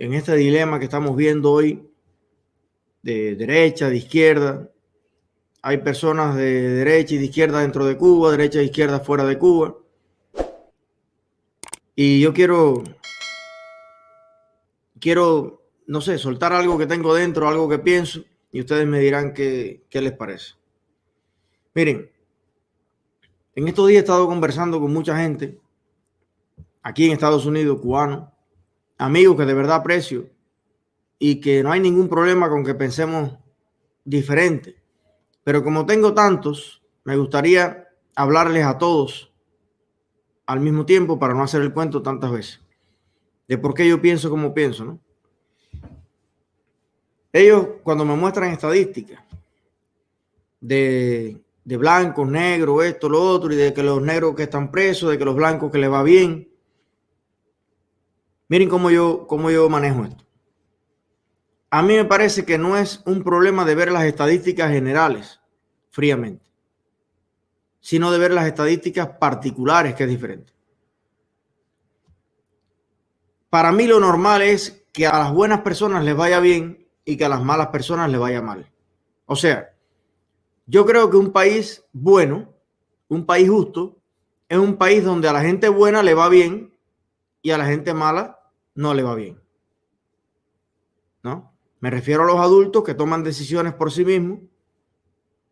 en este dilema que estamos viendo hoy de derecha, de izquierda. Hay personas de derecha y de izquierda dentro de Cuba, derecha e izquierda fuera de Cuba. Y yo quiero, quiero, no sé, soltar algo que tengo dentro, algo que pienso, y ustedes me dirán qué, qué les parece. Miren, en estos días he estado conversando con mucha gente aquí en Estados Unidos, cubanos, amigos que de verdad aprecio y que no hay ningún problema con que pensemos diferente. Pero como tengo tantos, me gustaría hablarles a todos al mismo tiempo para no hacer el cuento tantas veces de por qué yo pienso como pienso, ¿no? Ellos cuando me muestran estadísticas de, de blancos, negros, esto, lo otro, y de que los negros que están presos, de que los blancos que les va bien, Miren cómo yo, cómo yo manejo esto. A mí me parece que no es un problema de ver las estadísticas generales fríamente, sino de ver las estadísticas particulares, que es diferente. Para mí lo normal es que a las buenas personas les vaya bien y que a las malas personas les vaya mal. O sea, yo creo que un país bueno, un país justo, es un país donde a la gente buena le va bien y a la gente mala no le va bien. ¿No? Me refiero a los adultos que toman decisiones por sí mismos,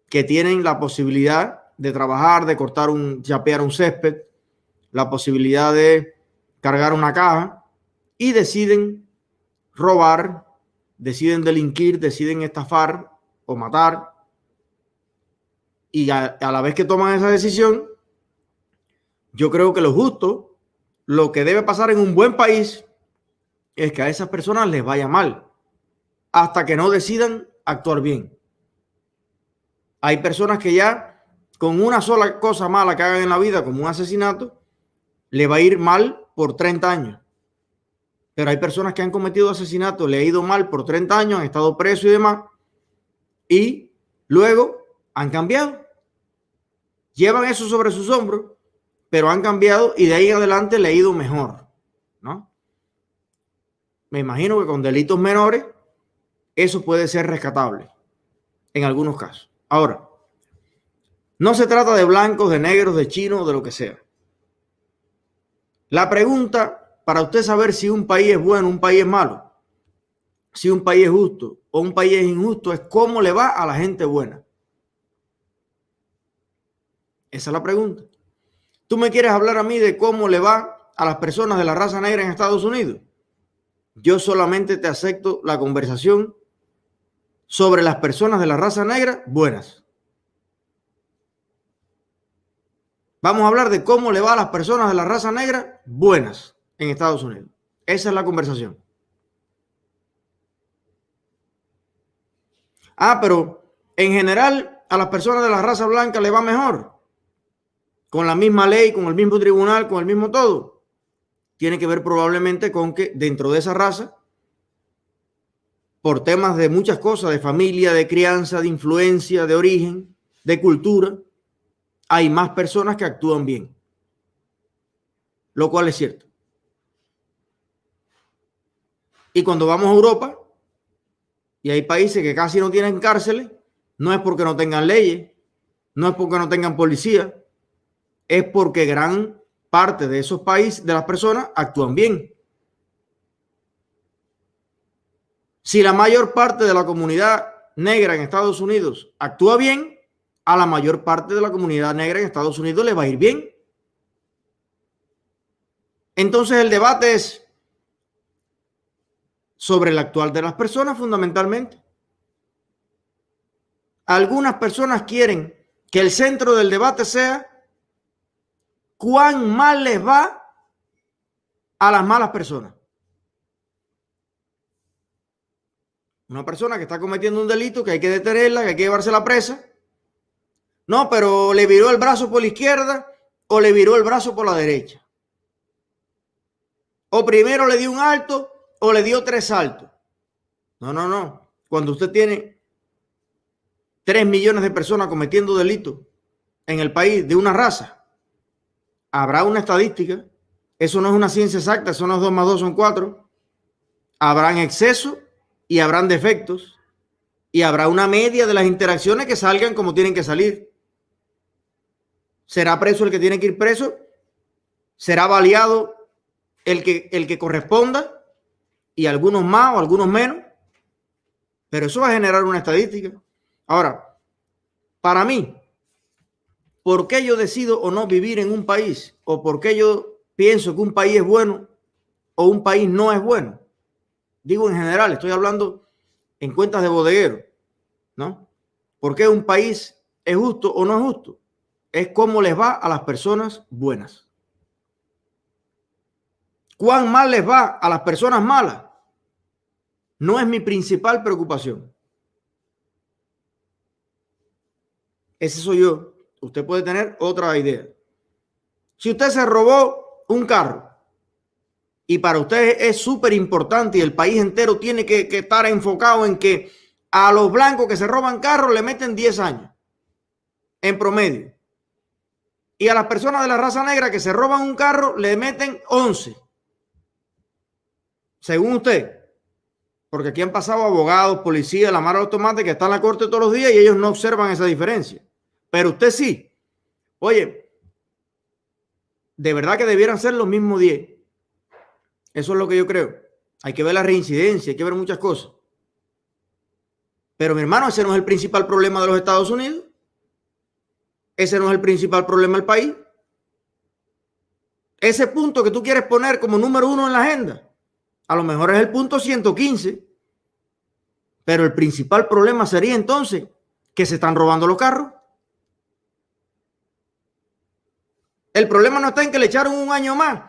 que tienen la posibilidad de trabajar, de cortar un, chapear un césped, la posibilidad de cargar una caja y deciden robar, deciden delinquir, deciden estafar o matar. Y a, a la vez que toman esa decisión, yo creo que lo justo, lo que debe pasar en un buen país, es que a esas personas les vaya mal hasta que no decidan actuar bien. Hay personas que ya con una sola cosa mala que hagan en la vida, como un asesinato, le va a ir mal por 30 años. Pero hay personas que han cometido asesinato, le ha ido mal por 30 años, han estado presos y demás, y luego han cambiado. Llevan eso sobre sus hombros, pero han cambiado y de ahí adelante le ha ido mejor, ¿no? Me imagino que con delitos menores eso puede ser rescatable en algunos casos. Ahora, no se trata de blancos, de negros, de chinos, de lo que sea. La pregunta para usted saber si un país es bueno, un país es malo, si un país es justo o un país es injusto, es cómo le va a la gente buena. Esa es la pregunta. ¿Tú me quieres hablar a mí de cómo le va a las personas de la raza negra en Estados Unidos? Yo solamente te acepto la conversación sobre las personas de la raza negra buenas. Vamos a hablar de cómo le va a las personas de la raza negra buenas en Estados Unidos. Esa es la conversación. Ah, pero en general a las personas de la raza blanca le va mejor. Con la misma ley, con el mismo tribunal, con el mismo todo tiene que ver probablemente con que dentro de esa raza, por temas de muchas cosas, de familia, de crianza, de influencia, de origen, de cultura, hay más personas que actúan bien. Lo cual es cierto. Y cuando vamos a Europa, y hay países que casi no tienen cárceles, no es porque no tengan leyes, no es porque no tengan policía, es porque gran parte de esos países, de las personas, actúan bien. Si la mayor parte de la comunidad negra en Estados Unidos actúa bien, a la mayor parte de la comunidad negra en Estados Unidos le va a ir bien. Entonces el debate es sobre el actual de las personas fundamentalmente. Algunas personas quieren que el centro del debate sea cuán mal les va a las malas personas. Una persona que está cometiendo un delito, que hay que detenerla, que hay que llevarse la presa. No, pero le viró el brazo por la izquierda o le viró el brazo por la derecha. O primero le dio un alto o le dio tres saltos. No, no, no. Cuando usted tiene tres millones de personas cometiendo delitos en el país de una raza, habrá una estadística. Eso no es una ciencia exacta, eso no es 2 más 2 son 4. habrán exceso y habrán defectos y habrá una media de las interacciones que salgan como tienen que salir. Será preso el que tiene que ir preso, será baleado el que, el que corresponda y algunos más o algunos menos, pero eso va a generar una estadística. Ahora, para mí, ¿por qué yo decido o no vivir en un país? ¿O por qué yo pienso que un país es bueno o un país no es bueno? Digo en general, estoy hablando en cuentas de bodeguero, ¿no? ¿Por qué un país es justo o no es justo? Es cómo les va a las personas buenas. ¿Cuán mal les va a las personas malas? No es mi principal preocupación. Ese soy yo. Usted puede tener otra idea. Si usted se robó un carro y para usted es súper importante y el país entero tiene que, que, estar enfocado en que a los blancos que se roban carros le meten 10 años en promedio. Y a las personas de la raza negra que se roban un carro le meten 11. Según usted. Porque aquí han pasado abogados, policías, la mara automática que están en la corte todos los días y ellos no observan esa diferencia. Pero usted sí. Oye, de verdad que debieran ser los mismos 10. Eso es lo que yo creo. Hay que ver la reincidencia, hay que ver muchas cosas. Pero mi hermano, ese no es el principal problema de los Estados Unidos. Ese no es el principal problema del país. Ese punto que tú quieres poner como número uno en la agenda, a lo mejor es el punto 115. Pero el principal problema sería entonces que se están robando los carros. El problema no está en que le echaron un año más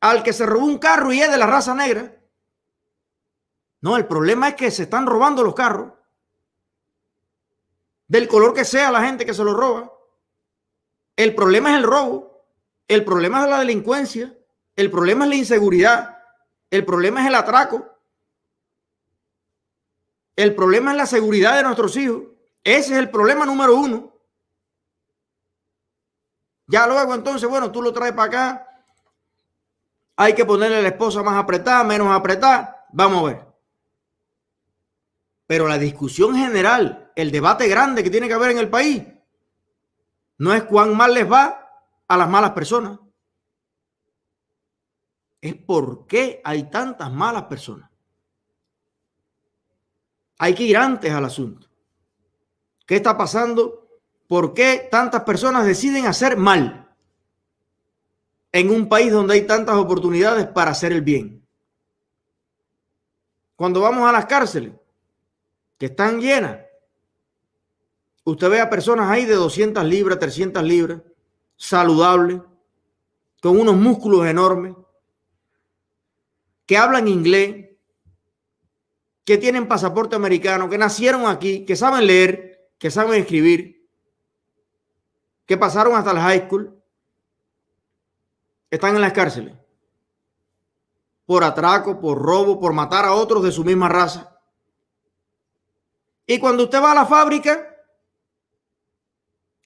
al que se robó un carro y es de la raza negra. No, el problema es que se están robando los carros. Del color que sea la gente que se los roba. El problema es el robo. El problema es la delincuencia. El problema es la inseguridad. El problema es el atraco. El problema es la seguridad de nuestros hijos. Ese es el problema número uno. Ya luego entonces, bueno, tú lo traes para acá. Hay que ponerle a la esposa más apretada, menos apretada. Vamos a ver. Pero la discusión general, el debate grande que tiene que haber en el país, no es cuán mal les va a las malas personas. Es por qué hay tantas malas personas. Hay que ir antes al asunto. ¿Qué está pasando ¿Por qué tantas personas deciden hacer mal en un país donde hay tantas oportunidades para hacer el bien? Cuando vamos a las cárceles, que están llenas, usted ve a personas ahí de 200 libras, 300 libras, saludables, con unos músculos enormes, que hablan inglés, que tienen pasaporte americano, que nacieron aquí, que saben leer, que saben escribir que pasaron hasta la high school están en las cárceles por atraco, por robo, por matar a otros de su misma raza. Y cuando usted va a la fábrica,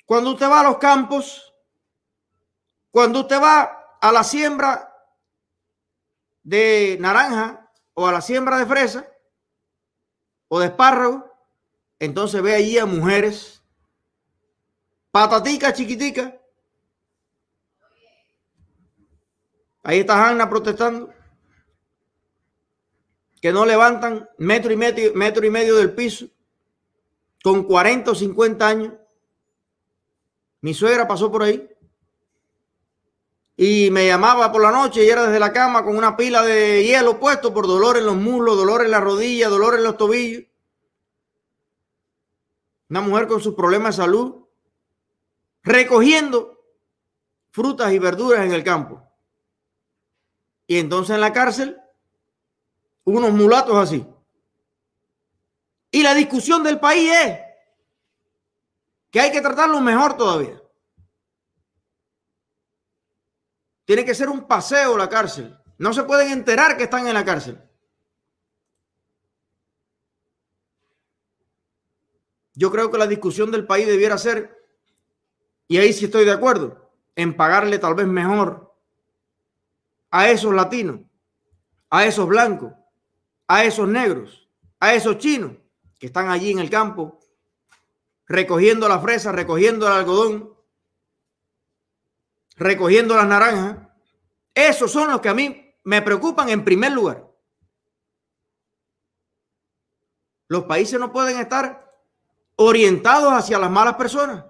cuando usted va a los campos, cuando usted va a la siembra de naranja o a la siembra de fresa o de espárrago, entonces ve allí a mujeres Patatica chiquitica. Ahí está Hanna protestando. Que no levantan metro y medio, metro y medio del piso. Con 40 o 50 años. Mi suegra pasó por ahí. Y me llamaba por la noche y era desde la cama con una pila de hielo puesto por dolor en los muslos, dolor en la rodilla, dolor en los tobillos. Una mujer con sus problemas de salud recogiendo frutas y verduras en el campo. Y entonces en la cárcel, unos mulatos así. Y la discusión del país es que hay que tratarlo mejor todavía. Tiene que ser un paseo la cárcel. No se pueden enterar que están en la cárcel. Yo creo que la discusión del país debiera ser y ahí sí estoy de acuerdo en pagarle tal vez mejor a esos latinos, a esos blancos, a esos negros, a esos chinos que están allí en el campo recogiendo la fresa, recogiendo el algodón, recogiendo las naranjas. Esos son los que a mí me preocupan en primer lugar. Los países no pueden estar orientados hacia las malas personas.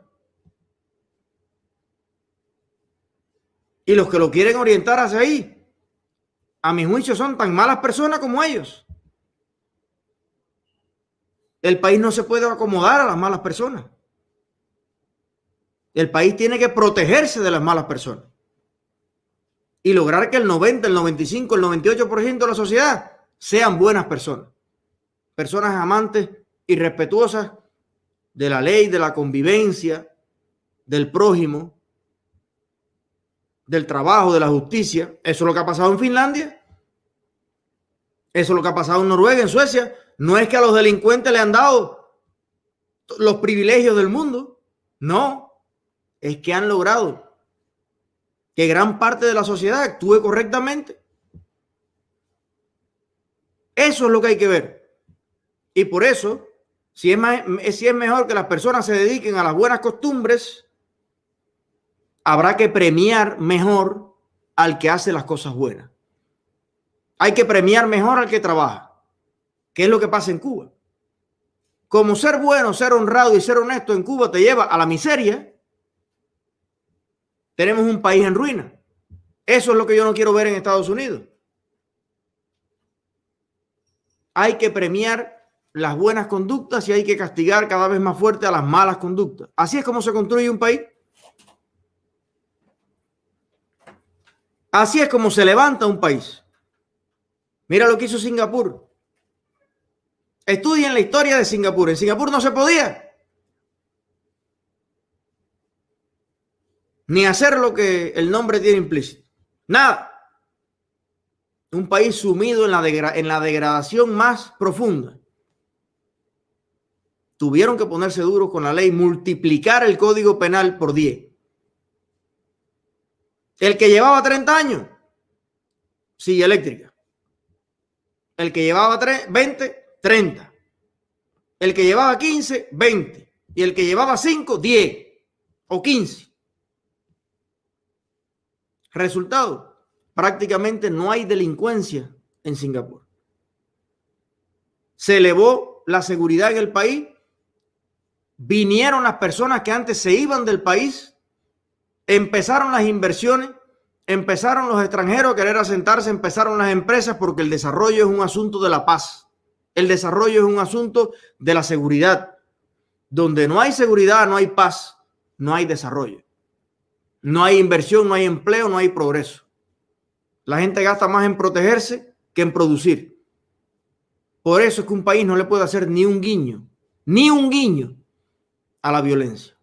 Y los que lo quieren orientar hacia ahí, a mi juicio, son tan malas personas como ellos. El país no se puede acomodar a las malas personas. El país tiene que protegerse de las malas personas y lograr que el 90, el 95, el 98% de la sociedad sean buenas personas. Personas amantes y respetuosas de la ley, de la convivencia, del prójimo, del trabajo, de la justicia. Eso es lo que ha pasado en Finlandia. Eso es lo que ha pasado en Noruega, en Suecia. No es que a los delincuentes le han dado los privilegios del mundo. No, es que han logrado que gran parte de la sociedad actúe correctamente. Eso es lo que hay que ver. Y por eso, si es, si es mejor que las personas se dediquen a las buenas costumbres, habrá que premiar mejor al que hace las cosas buenas. Hay que premiar mejor al que trabaja. ¿Qué es lo que pasa en Cuba? Como ser bueno, ser honrado y ser honesto en Cuba te lleva a la miseria, tenemos un país en ruina. Eso es lo que yo no quiero ver en Estados Unidos. Hay que premiar las buenas conductas y hay que castigar cada vez más fuerte a las malas conductas. Así es como se construye un país. Así es como se levanta un país. Mira lo que hizo Singapur. Estudien la historia de Singapur. En Singapur no se podía. Ni hacer lo que el nombre tiene implícito. Nada. Un país sumido en la, en la degradación más profunda. Tuvieron que ponerse duros con la ley, multiplicar el código penal por 10. El que llevaba 30 años, sigue eléctrica. El que llevaba 20, 30. El que llevaba 15, 20. Y el que llevaba 5, 10 o 15. Resultado, prácticamente no hay delincuencia en Singapur. Se elevó la seguridad en el país. Vinieron las personas que antes se iban del país. Empezaron las inversiones empezaron los extranjeros a querer asentarse, empezaron las empresas porque el desarrollo es un asunto de la paz. El desarrollo es un asunto de la seguridad. Donde no hay seguridad, no hay paz, no hay desarrollo. No hay inversión, no hay empleo, no hay progreso. La gente gasta más en protegerse que en producir. Por eso es que un país no le puede hacer ni un guiño, ni un guiño a la violencia.